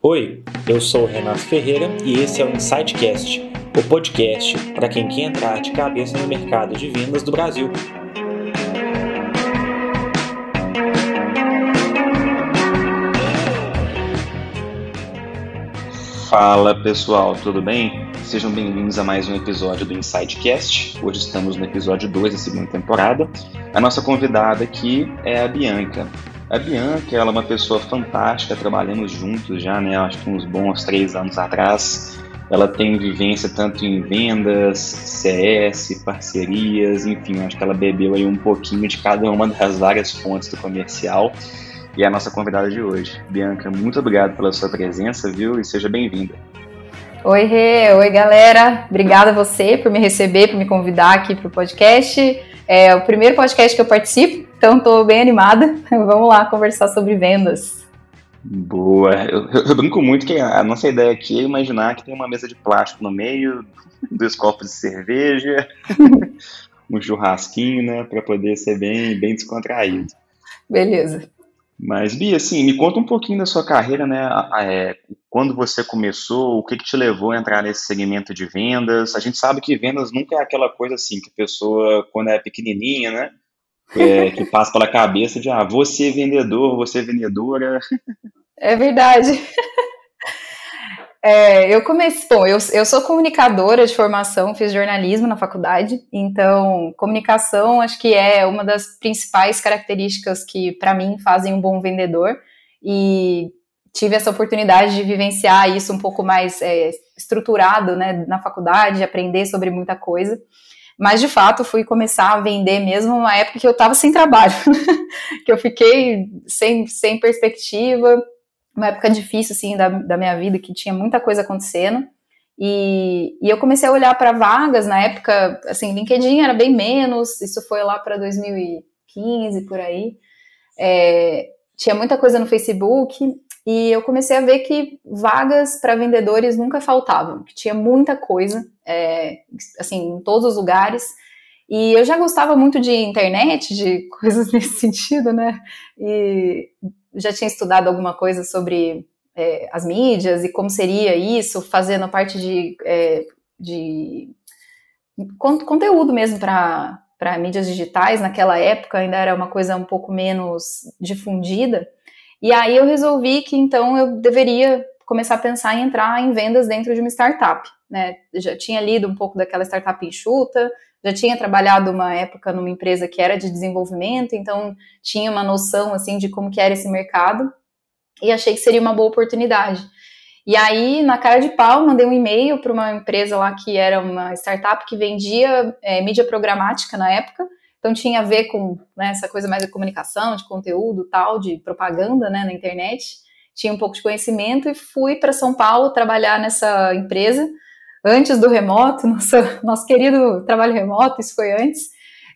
Oi, eu sou o Renato Ferreira e esse é o Insightcast, o podcast para quem quer entrar de cabeça no mercado de vendas do Brasil. Fala pessoal, tudo bem? Sejam bem-vindos a mais um episódio do Insightcast. Hoje estamos no episódio 2 da segunda temporada. A nossa convidada aqui é a Bianca. A Bianca, ela é uma pessoa fantástica, trabalhamos juntos já, né? Acho que uns bons três anos atrás. Ela tem vivência tanto em vendas, CS, parcerias, enfim, acho que ela bebeu aí um pouquinho de cada uma das várias fontes do comercial. E é a nossa convidada de hoje. Bianca, muito obrigado pela sua presença, viu? E seja bem-vinda. Oi, Rê. Oi, galera. Obrigada a você por me receber, por me convidar aqui para o podcast. É o primeiro podcast que eu participo, então estou bem animada. Vamos lá conversar sobre vendas. Boa. Eu, eu, brinco muito que a nossa ideia aqui é imaginar que tem uma mesa de plástico no meio, dois copos de cerveja, um churrasquinho, né, para poder ser bem, bem descontraído. Beleza. Mas, Bia, assim, me conta um pouquinho da sua carreira, né? É, quando você começou, o que, que te levou a entrar nesse segmento de vendas? A gente sabe que vendas nunca é aquela coisa assim, que a pessoa, quando é pequenininha, né? É, que passa pela cabeça de, ah, você é vendedor, você é vendedora. É verdade. É, eu comecei, bom, eu, eu sou comunicadora de formação, fiz jornalismo na faculdade, então comunicação acho que é uma das principais características que para mim fazem um bom vendedor e tive essa oportunidade de vivenciar isso um pouco mais é, estruturado, né, na faculdade, aprender sobre muita coisa. Mas de fato fui começar a vender mesmo na época que eu estava sem trabalho, que eu fiquei sem, sem perspectiva, uma época difícil, assim, da, da minha vida, que tinha muita coisa acontecendo. E, e eu comecei a olhar para vagas na época, assim, LinkedIn era bem menos, isso foi lá para 2015, por aí. É, tinha muita coisa no Facebook, e eu comecei a ver que vagas para vendedores nunca faltavam, que tinha muita coisa, é, assim, em todos os lugares. E eu já gostava muito de internet, de coisas nesse sentido, né? E já tinha estudado alguma coisa sobre é, as mídias e como seria isso, fazendo parte de, é, de conteúdo mesmo para mídias digitais. Naquela época ainda era uma coisa um pouco menos difundida. E aí eu resolvi que então eu deveria começar a pensar em entrar em vendas dentro de uma startup. Né? já tinha lido um pouco daquela startup enxuta, já tinha trabalhado uma época numa empresa que era de desenvolvimento, então tinha uma noção assim de como que era esse mercado e achei que seria uma boa oportunidade. E aí, na cara de pau, mandei um e-mail para uma empresa lá que era uma startup que vendia é, mídia programática na época, então tinha a ver com né, essa coisa mais de comunicação, de conteúdo, tal, de propaganda né, na internet. Tinha um pouco de conhecimento e fui para São Paulo trabalhar nessa empresa antes do remoto, nosso, querido trabalho remoto, isso foi antes.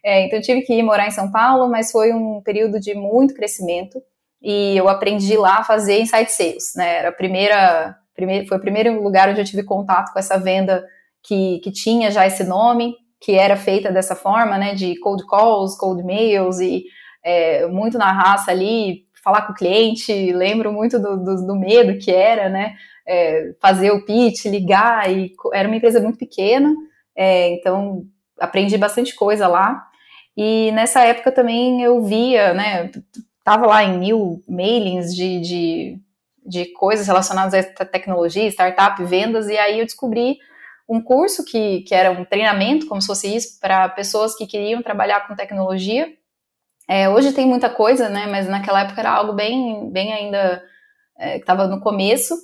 É, então, tive que ir morar em São Paulo, mas foi um período de muito crescimento e eu aprendi lá a fazer insight sales, né? Era a primeira, primeira, foi o primeiro lugar onde eu tive contato com essa venda que, que tinha já esse nome, que era feita dessa forma, né? De cold calls, cold mails e é, muito na raça ali, falar com o cliente. Lembro muito do, do, do medo que era, né? é, fazer o pitch, ligar, e era uma empresa muito pequena, é, então aprendi bastante coisa lá. E nessa época também eu via, né, tava lá em mil mailings de, de, de coisas relacionadas a tecnologia, startup, vendas, e aí eu descobri um curso que, que era um treinamento, como se fosse isso, para pessoas que queriam trabalhar com tecnologia. É, hoje tem muita coisa, né, mas naquela época era algo bem, bem ainda, é, estava no começo,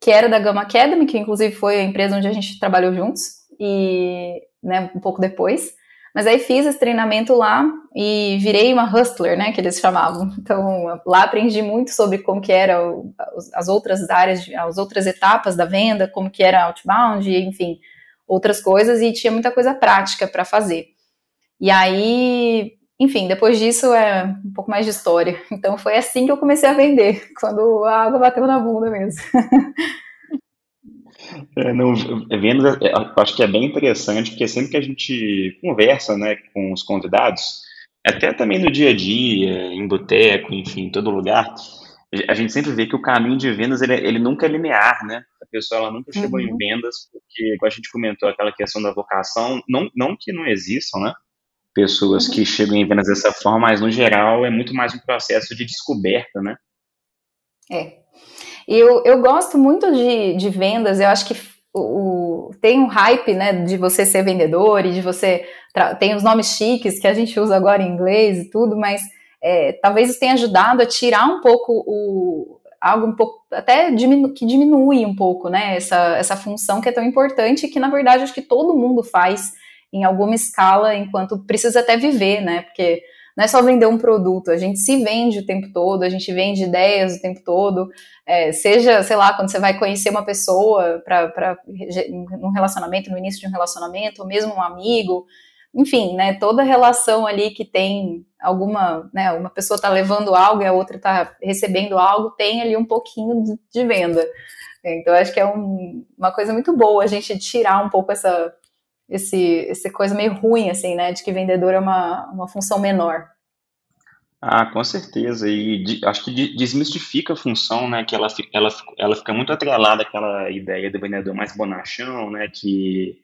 que era da Gama Academy, que inclusive foi a empresa onde a gente trabalhou juntos, e né, um pouco depois. Mas aí fiz esse treinamento lá e virei uma hustler, né, que eles chamavam. Então, lá aprendi muito sobre como que era as outras áreas, as outras etapas da venda, como que era outbound, enfim, outras coisas, e tinha muita coisa prática para fazer. E aí, enfim, depois disso é um pouco mais de história. Então foi assim que eu comecei a vender, quando a água bateu na bunda mesmo. É, não, vendo, é, acho que é bem interessante, porque sempre que a gente conversa né, com os convidados, até também no dia a dia, em boteco, enfim, em todo lugar, a gente sempre vê que o caminho de vendas ele, ele nunca é linear, né? A pessoa ela nunca chegou uhum. em vendas porque, como a gente comentou, aquela questão da vocação, não, não que não existam, né? Pessoas uhum. que chegam em vendas dessa forma, mas no geral é muito mais um processo de descoberta, né? É. Eu, eu gosto muito de, de vendas, eu acho que o, tem um hype, né, de você ser vendedor e de você tem os nomes chiques que a gente usa agora em inglês e tudo, mas é, talvez isso tenha ajudado a tirar um pouco o algo um pouco até diminu, que diminui um pouco, né, essa, essa função que é tão importante e que na verdade acho que todo mundo faz em alguma escala enquanto precisa até viver, né, porque não é só vender um produto, a gente se vende o tempo todo, a gente vende ideias o tempo todo, é, seja, sei lá, quando você vai conhecer uma pessoa para um relacionamento, no início de um relacionamento, ou mesmo um amigo, enfim, né, toda relação ali que tem alguma, né, uma pessoa está levando algo e a outra está recebendo algo, tem ali um pouquinho de, venda. Então, acho que é um, uma coisa muito boa a gente tirar um pouco essa, esse, essa coisa meio ruim, assim, né, de que vendedor é uma, uma função menor. Ah, com certeza. E de, acho que desmistifica a função, né? Que ela, ela, ela fica muito atrelada àquela ideia do vendedor mais bonachão, né? Que,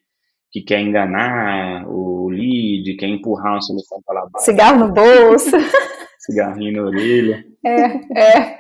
que quer enganar o lead, quer empurrar uma solução para lá baixo. Cigarro no bolso. Cigarrinho na orelha. É, é.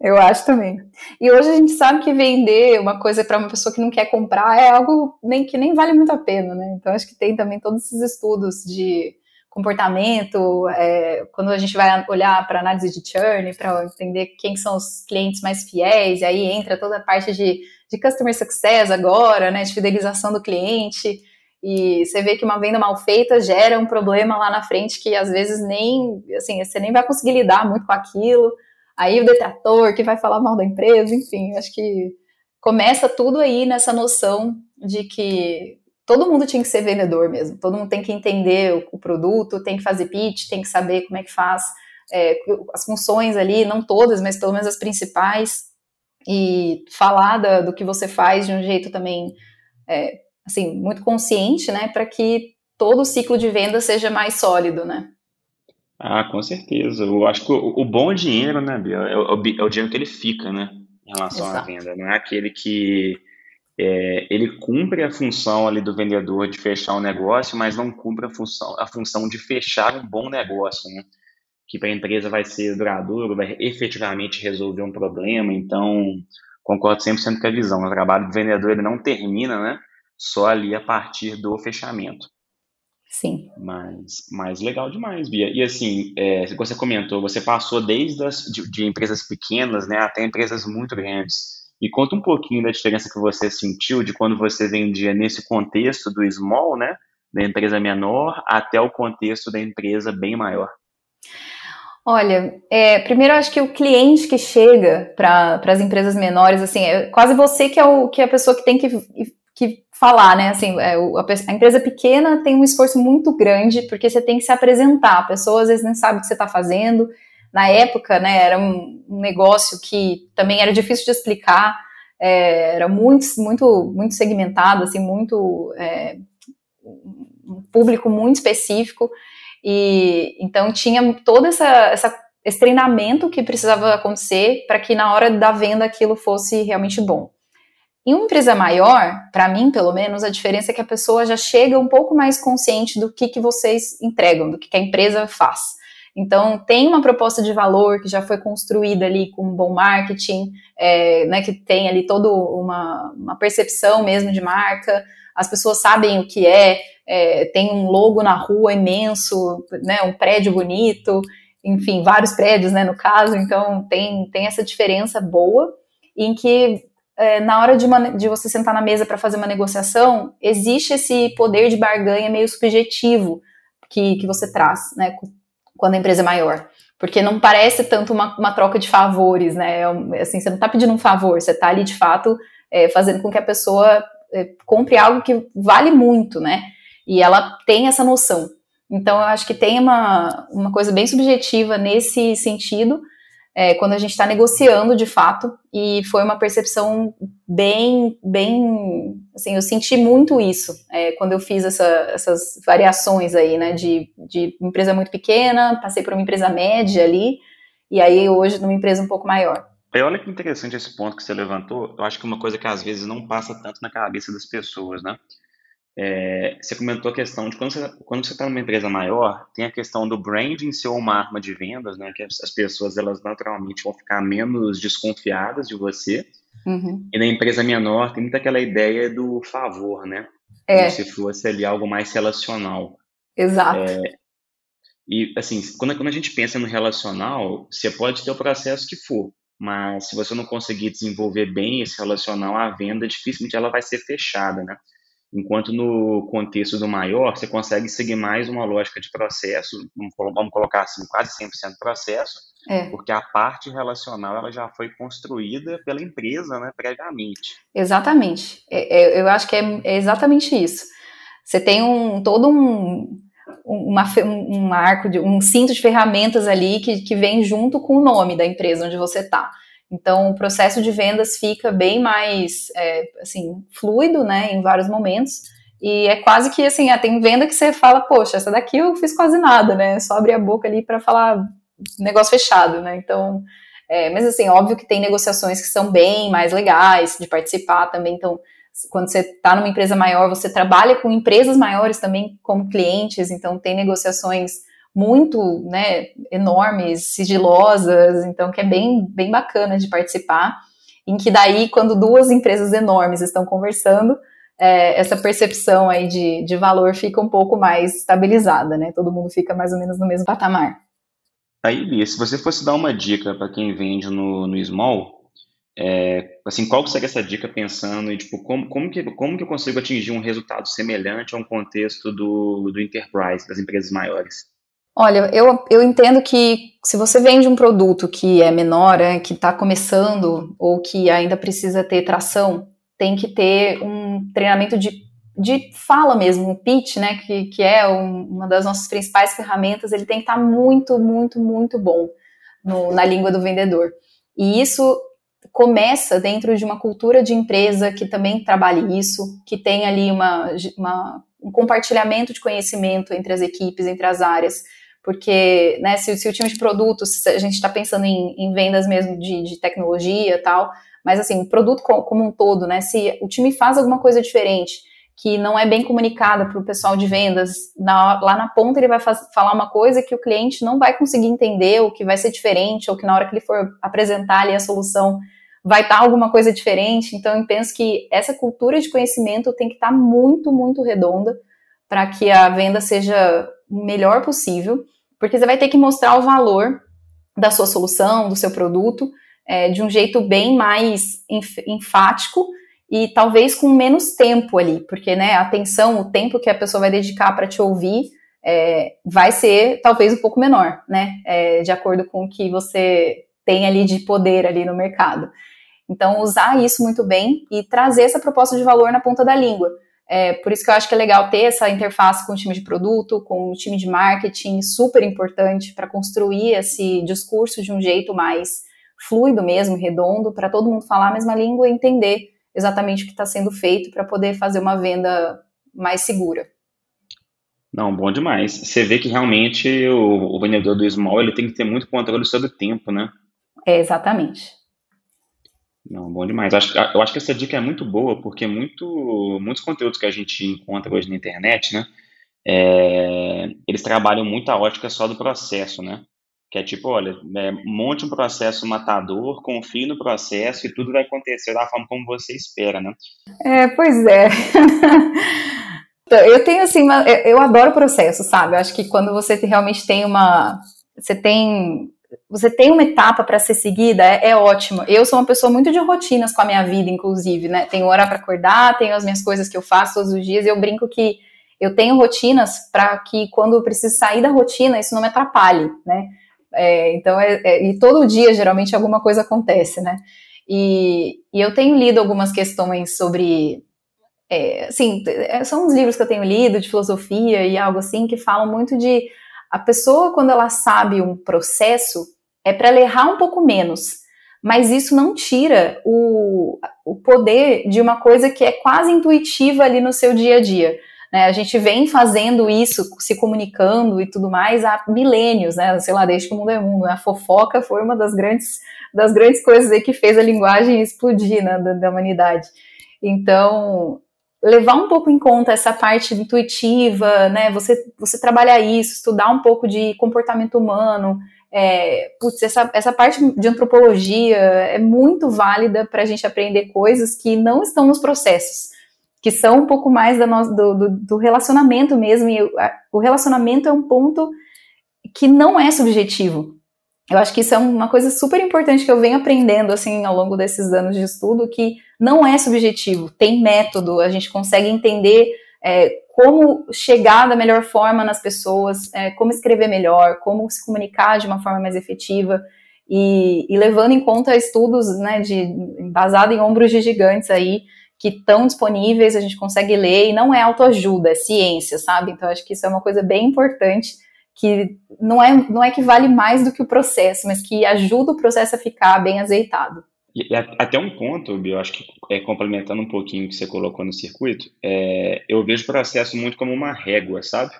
Eu acho também. E hoje a gente sabe que vender uma coisa para uma pessoa que não quer comprar é algo nem que nem vale muito a pena, né? Então acho que tem também todos esses estudos de comportamento, é, quando a gente vai olhar para análise de churn, para entender quem são os clientes mais fiéis, e aí entra toda a parte de, de customer success agora, né, de fidelização do cliente, e você vê que uma venda mal feita gera um problema lá na frente que às vezes nem, assim, você nem vai conseguir lidar muito com aquilo, aí o detrator que vai falar mal da empresa, enfim, acho que começa tudo aí nessa noção de que todo mundo tinha que ser vendedor mesmo, todo mundo tem que entender o, produto, tem que fazer pitch, tem que saber como é que faz é, as funções ali, não todas, mas pelo menos as principais, e falar da, do que você faz de um jeito também, é, assim, muito consciente, né, para que todo o ciclo de venda seja mais sólido, né? Ah, com certeza. Eu acho que o, o bom dinheiro, né, Bia, é o, é o, dinheiro que ele fica, né, em relação Exato. à venda, não é aquele que é, ele cumpre a função ali do vendedor de fechar um negócio, mas não cumpre a função, a função de fechar um bom negócio, né? Que para a empresa vai ser duradouro, vai efetivamente resolver um problema. Então, concordo 100% com a visão. O trabalho do vendedor ele não termina, né? Só ali a partir do fechamento. Sim. Mas, mas legal demais, Bia. E assim, é, você comentou, você passou desde as, de, de empresas pequenas, né, até empresas muito grandes. E conta um pouquinho da diferença que você sentiu de quando você vendia nesse contexto do small, né, da empresa menor, até o contexto da empresa bem maior. Olha, é, primeiro eu acho que o cliente que chega para as empresas menores, assim, é quase você que é, o, que é a pessoa que tem que, que falar, né? Assim, é, a, empresa pequena tem um esforço muito grande, porque você tem que se apresentar. A pessoa às vezes nem sabe o que você está fazendo, na época, né, era um, um negócio que também era difícil de explicar, é, era muito, muito, muito segmentado, assim, muito é, um público muito específico, e então tinha todo essa, essa, esse treinamento que precisava acontecer para que na hora da venda aquilo fosse realmente bom. Em uma empresa maior, para mim, pelo menos, a diferença é que a pessoa já chega um pouco mais consciente do que, que vocês entregam, do que, que a empresa faz. Então, tem uma proposta de valor que já foi construída ali com um bom marketing, é, né, que tem ali toda uma, uma, percepção mesmo de marca, as pessoas sabem o que é, é, tem um logo na rua imenso, né, um prédio bonito, enfim, vários prédios, né, no caso, então tem, tem essa diferença boa, em que é, na hora de, uma, de você sentar na mesa para fazer uma negociação, existe esse poder de barganha meio subjetivo que, que você traz, né, quando a empresa é maior. Porque não parece tanto uma, uma troca de favores, né? É assim, você não está pedindo um favor, você está ali de fato é, fazendo com que a pessoa é, compre algo que vale muito, né? E ela tem essa noção. Então, eu acho que tem uma, uma coisa bem subjetiva nesse sentido, é, quando a gente está negociando de fato, e foi uma percepção bem, bem, assim, eu senti muito isso é, quando eu fiz essa, essas variações aí, né, de, de empresa muito pequena, passei por uma empresa média ali, e aí hoje numa empresa um pouco maior. E olha que interessante esse ponto que você levantou. Eu acho que uma coisa que às vezes não passa tanto na cabeça das pessoas, né? É, você comentou a questão de quando você está numa empresa maior, tem a questão do branding ser uma arma de vendas, né? Que as pessoas elas naturalmente vão ficar menos desconfiadas de você. Uhum. E na empresa menor tem muito aquela ideia do favor, né? É. Como se fosse ali algo mais relacional. Exato. É, e assim, quando, quando a gente pensa no relacional, você pode ter o processo que for, mas se você não conseguir desenvolver bem esse relacional, a venda dificilmente ela vai ser fechada, né? Enquanto no contexto do maior, você consegue seguir mais uma lógica de processo, vamos colocar assim, quase 100% processo, é. porque a parte relacional ela já foi construída pela empresa né, previamente. Exatamente. É, é, eu acho que é, é exatamente isso. Você tem um todo um, uma, um arco, de, um cinto de ferramentas ali que, que vem junto com o nome da empresa onde você está. Então, o processo de vendas fica bem mais, é, assim, fluido, né, em vários momentos. E é quase que, assim, ah, tem venda que você fala, poxa, essa daqui eu fiz quase nada, né, só abrir a boca ali para falar negócio fechado, né, então... É, mas, assim, óbvio que tem negociações que são bem mais legais de participar também, então quando você está numa empresa maior, você trabalha com empresas maiores também como clientes, então tem negociações muito né, enormes, sigilosas, então que é bem, bem bacana de participar, em que daí, quando duas empresas enormes estão conversando, é, essa percepção aí de, de valor fica um pouco mais estabilizada, né? Todo mundo fica mais ou menos no mesmo patamar. Aí, Bia, se você fosse dar uma dica para quem vende no, no Small, é, assim, qual seria essa dica pensando em, tipo, como, como, que, como que eu consigo atingir um resultado semelhante a um contexto do, do enterprise, das empresas maiores? Olha, eu, eu entendo que se você vende um produto que é menor, é, que está começando ou que ainda precisa ter tração, tem que ter um treinamento de, de fala mesmo, um pitch, né, que, que é um, uma das nossas principais ferramentas, ele tem que estar tá muito, muito, muito bom no, na língua do vendedor. E isso começa dentro de uma cultura de empresa que também trabalhe isso, que tem ali uma, uma um compartilhamento de conhecimento entre as equipes, entre as áreas, porque né, se, se, o time de produtos, a gente está pensando em, em, vendas mesmo de, de tecnologia e tal, mas assim, produto como, um todo, né, se o time faz alguma coisa diferente, que não é bem comunicada para o pessoal de vendas, na, lá na ponta ele vai faz, falar uma coisa que o cliente não vai conseguir entender, ou que vai ser diferente, ou que na hora que ele for apresentar ali a solução vai estar tá alguma coisa diferente, então eu penso que essa cultura de conhecimento tem que estar tá muito, muito redonda para que a venda seja melhor possível, porque você vai ter que mostrar o valor da sua solução, do seu produto, é, de um jeito bem mais enfático e talvez com menos tempo ali, porque né, a atenção, o tempo que a pessoa vai dedicar para te ouvir é, vai ser talvez um pouco menor, né, é, de acordo com o que você tem ali de poder ali no mercado. Então, usar isso muito bem e trazer essa proposta de valor na ponta da língua. É, por isso que eu acho que é legal ter essa interface com o time de produto, com o time de marketing, super importante para construir esse discurso de um jeito mais fluido mesmo, redondo, para todo mundo falar a mesma língua e entender exatamente o que está sendo feito para poder fazer uma venda mais segura. Não, bom demais. Você vê que realmente o, o vendedor do small ele tem que ter muito controle sobre o tempo, né? É, exatamente. Não, bom demais. Acho, eu acho que essa dica é muito boa, porque muito, muitos conteúdos que a gente encontra hoje na internet, né, é, eles trabalham muito a ótica só do processo, né? Que é tipo, olha, é, monte um processo matador, confie no processo e tudo vai acontecer da forma como você espera, né? É, pois é. eu tenho assim, eu adoro processo, sabe? Eu acho que quando você realmente tem uma. Você tem você tem uma etapa para ser seguida, é, é, ótimo. Eu sou uma pessoa muito de rotinas com a minha vida, inclusive, né? Tenho hora para acordar, tenho as minhas coisas que eu faço todos os dias, e eu brinco que eu tenho rotinas para que quando eu preciso sair da rotina, isso não me atrapalhe, né? É, então, é, é, e todo dia, geralmente, alguma coisa acontece, né? E, e eu tenho lido algumas questões sobre. É, assim, é, são uns livros que eu tenho lido de filosofia e algo assim que falam muito de a pessoa, quando ela sabe um processo, é para ela errar um pouco menos. Mas isso não tira o, o poder de uma coisa que é quase intuitiva ali no seu dia a dia. Né? A gente vem fazendo isso, se comunicando e tudo mais há milênios, né? Sei lá, desde que o mundo é mundo. Né? A fofoca foi uma das grandes, das grandes coisas que fez a linguagem explodir né, da, da humanidade. Então, levar um pouco em conta essa parte intuitiva, né? Você, você trabalhar isso, estudar um pouco de comportamento humano. É, putz, essa, essa parte de antropologia é muito válida para a gente aprender coisas que não estão nos processos, que são um pouco mais da no, do, do, do, relacionamento mesmo. E o relacionamento é um ponto que não é subjetivo. Eu acho que isso é uma coisa super importante que eu venho aprendendo assim ao longo desses anos de estudo, que não é subjetivo, tem método, a gente consegue entender é, como chegar da melhor forma nas pessoas, é, como escrever melhor, como se comunicar de uma forma mais efetiva. E, e levando em conta estudos né, de, basado em ombros de gigantes aí, que estão disponíveis, a gente consegue ler, e não é autoajuda, é ciência, sabe? Então, acho que isso é uma coisa bem importante que não é, não é que vale mais do que o processo, mas que ajuda o processo a ficar bem azeitado. E até um ponto, Bia, eu acho que é, complementando um pouquinho o que você colocou no circuito, é, eu vejo o processo muito como uma régua, sabe?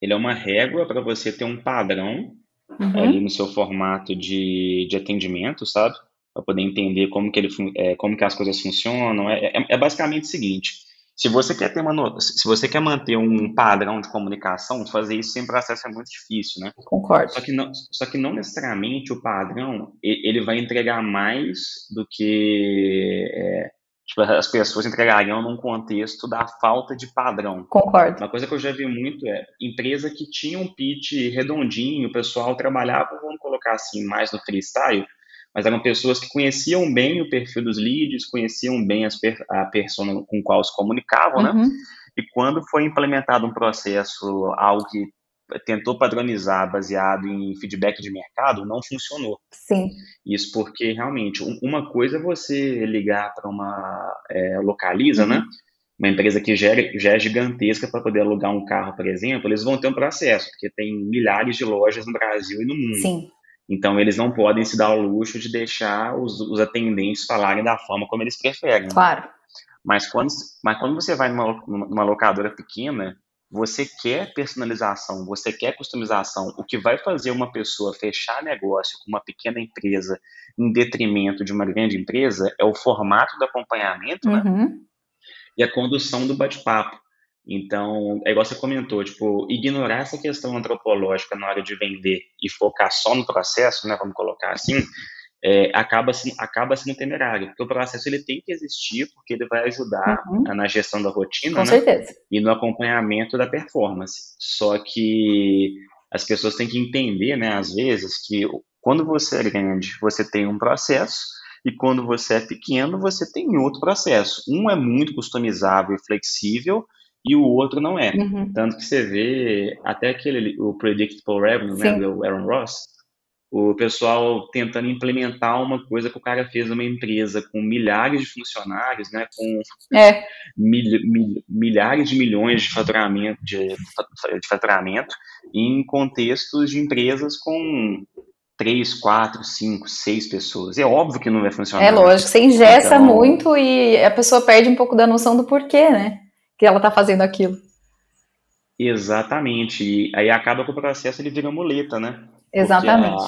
Ele é uma régua para você ter um padrão uhum. ali no seu formato de, de atendimento, sabe? Para poder entender como que, ele, é, como que as coisas funcionam. É, é, é basicamente o seguinte: se você quer ter uma, se você quer manter um padrão de comunicação, fazer isso sem processo é muito difícil, né? Concordo. Só que não, só que não necessariamente o padrão ele vai entregar mais do que é, tipo, as pessoas entregariam num contexto da falta de padrão. Concordo. Uma coisa que eu já vi muito é empresa que tinha um pitch redondinho, o pessoal trabalhava, vamos colocar assim, mais no freestyle, mas eram pessoas que conheciam bem o perfil dos leads, conheciam bem as per a persona com qual se comunicavam, né? uhum. né? E quando foi implementado um processo, algo que tentou padronizar baseado em feedback de mercado, não funcionou. Sim. Isso porque realmente uma coisa é você ligar para uma é, localiza, né? uhum. né? Uma empresa que já é, já é gigantesca para poder alugar um carro, por exemplo, eles vão ter um processo, porque tem milhares de lojas no Brasil e no mundo. Sim. Então, eles não podem se dar o luxo de deixar os, os atendentes falarem da forma como eles preferem. Claro. Mas quando, mas quando você vai numa, numa locadora pequena, você quer personalização, você quer customização. O que vai fazer uma pessoa fechar negócio com uma pequena empresa em detrimento de uma grande empresa é o formato do acompanhamento né? uhum. né? e a condução do bate-papo. Então, é igual você comentou, tipo, ignorar essa questão antropológica na hora de vender e focar só no processo, né, vamos colocar assim, é, acaba, acaba sendo temerário, porque o processo ele tem que existir, porque ele vai ajudar uhum. na gestão da rotina né, e no acompanhamento da performance. Só que as pessoas têm que entender, né, às vezes, que quando você é grande, você tem um processo, e quando você é pequeno, você tem outro processo. Um é muito customizável e flexível, e o outro não é. Uhum. Tanto que você vê até aquele, o Predictable Revenue, né, do Aaron Ross, o pessoal tentando implementar uma coisa que o cara fez numa empresa com milhares de funcionários, né, com é. mil, mil, milhares de milhões de faturamento, de, de faturamento em contextos de empresas com três, quatro, cinco, seis pessoas. É óbvio que não vai funcionar. É lógico, você ingessa então, muito e a pessoa perde um pouco da noção do porquê, né? Que ela está fazendo aquilo. Exatamente. E aí acaba que o processo ele vira muleta, né? Exatamente.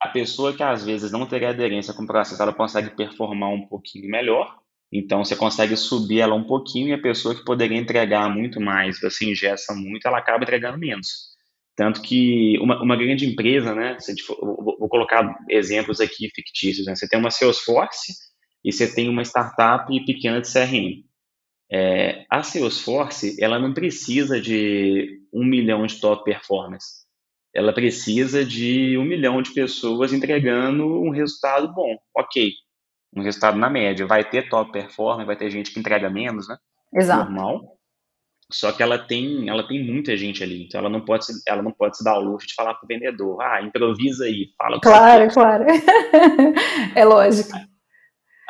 A, a, pessoa que às vezes não teria aderência com o processo, ela consegue performar um pouquinho melhor. Então você consegue subir ela um pouquinho e a pessoa que poderia entregar muito mais, você ingessa muito, ela acaba entregando menos. Tanto que uma, uma grande empresa, né? For, vou colocar exemplos aqui fictícios. Né? Você tem uma Salesforce e você tem uma startup pequena de CRM. É, a Salesforce, ela não precisa de um milhão de top performance. Ela precisa de um milhão de pessoas entregando um resultado bom. Ok, um resultado na média. Vai ter top performance, vai ter gente que entrega menos, né? Exato. Normal. Só que ela tem, ela tem muita gente ali, então ela não pode, ela não pode se dar o luxo de falar para o vendedor, ah, improvisa aí, fala. Claro, claro. é lógico.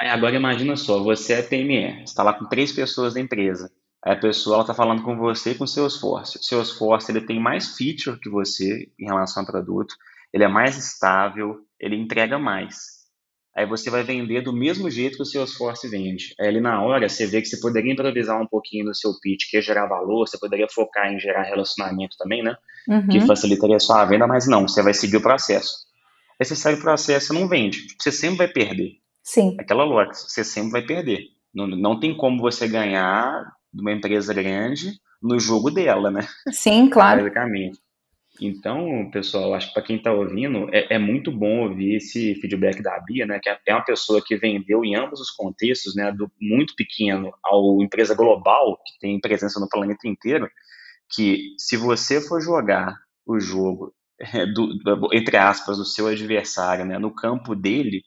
Aí agora imagina só, você é PME, você está lá com três pessoas da empresa. Aí a pessoa está falando com você com seu esforço. Seu esforço ele tem mais feature que você em relação ao produto, ele é mais estável, ele entrega mais. aí você vai vender do mesmo jeito que o Salesforce vende. Aí ali na hora você vê que você poderia improvisar um pouquinho no seu pitch, que é gerar valor, você poderia focar em gerar relacionamento também, né? Uhum. Que facilitaria a sua venda, mas não, você vai seguir o processo. Aí você segue o processo e não vende. Você sempre vai perder. Sim. Aquela lógica, você sempre vai perder. Não, não tem como você ganhar de uma empresa grande no jogo dela, né? Sim, claro. Basicamente. Então, pessoal, acho que para quem está ouvindo, é, é, muito bom ouvir esse feedback da Bia, né? Que é, é uma pessoa que vendeu em ambos os contextos, né? Do muito pequeno ao empresa global, que tem presença no planeta inteiro, que se você for jogar o jogo, é, do, entre aspas, do seu adversário, né? No campo dele,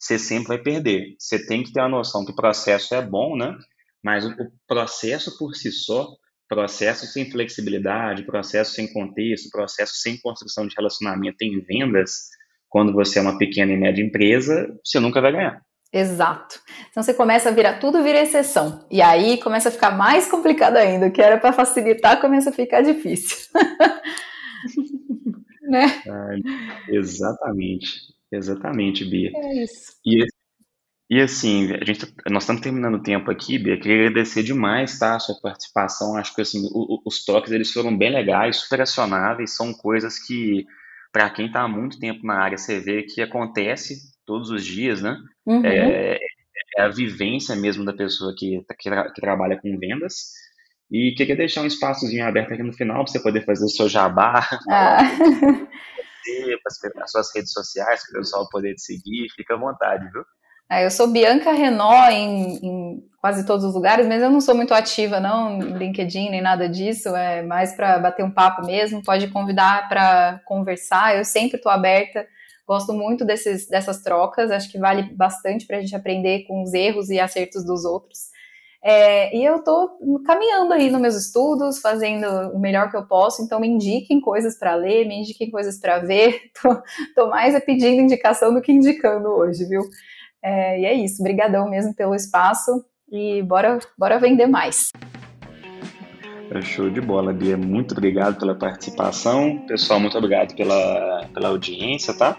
você sempre vai perder. Você tem que ter a noção que o processo é bom, né? Mas o processo por si só processo sem flexibilidade, processo sem contexto, processo sem construção de relacionamento em vendas, quando você é uma pequena e média empresa, você nunca vai ganhar. Exato. Então você começa a virar tudo vira exceção. E aí começa a ficar mais complicado ainda. O que era para facilitar começa a ficar difícil. né? Ah, exatamente. Exatamente, Bia. É isso. E e assim, a gente, nós estamos terminando o tempo aqui, Bia, queria agradecer demais, tá, a sua participação, acho que assim, o, os toques eles foram bem legais, super acionáveis, são coisas que, para quem está há muito tempo na área, você vê que acontece todos os dias, né, uhum. é, é, a vivência mesmo da pessoa que, que, que trabalha com vendas, e queria deixar um espaçozinho aberto aqui no final para você poder fazer o seu jabá, ah. as suas redes sociais, para o pessoal poder te seguir, fica à vontade, viu? É, eu sou Bianca Renault em, em, quase todos os lugares, mas eu não sou muito ativa, não, em LinkedIn nem nada disso, é mais para bater um papo mesmo. Pode convidar para conversar, eu sempre estou aberta, gosto muito desses, dessas trocas, acho que vale bastante para a gente aprender com os erros e acertos dos outros. É, e eu estou caminhando aí nos meus estudos, fazendo o melhor que eu posso, então me indiquem coisas para ler, me indiquem coisas para ver. Tô, tô mais é pedindo indicação do que indicando hoje, viu? É, e é isso, brigadão mesmo pelo espaço e bora, bora vender mais. É show de bola, Bia. Muito obrigado pela participação. Pessoal, muito obrigado pela, pela audiência, tá?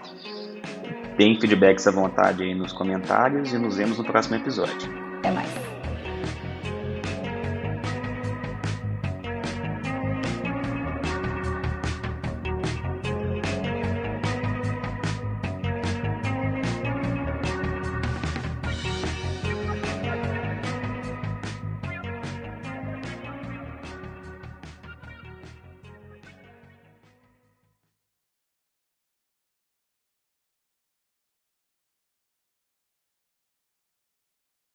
Deem feedbacks à vontade aí nos comentários e nos vemos no próximo episódio. Até mais.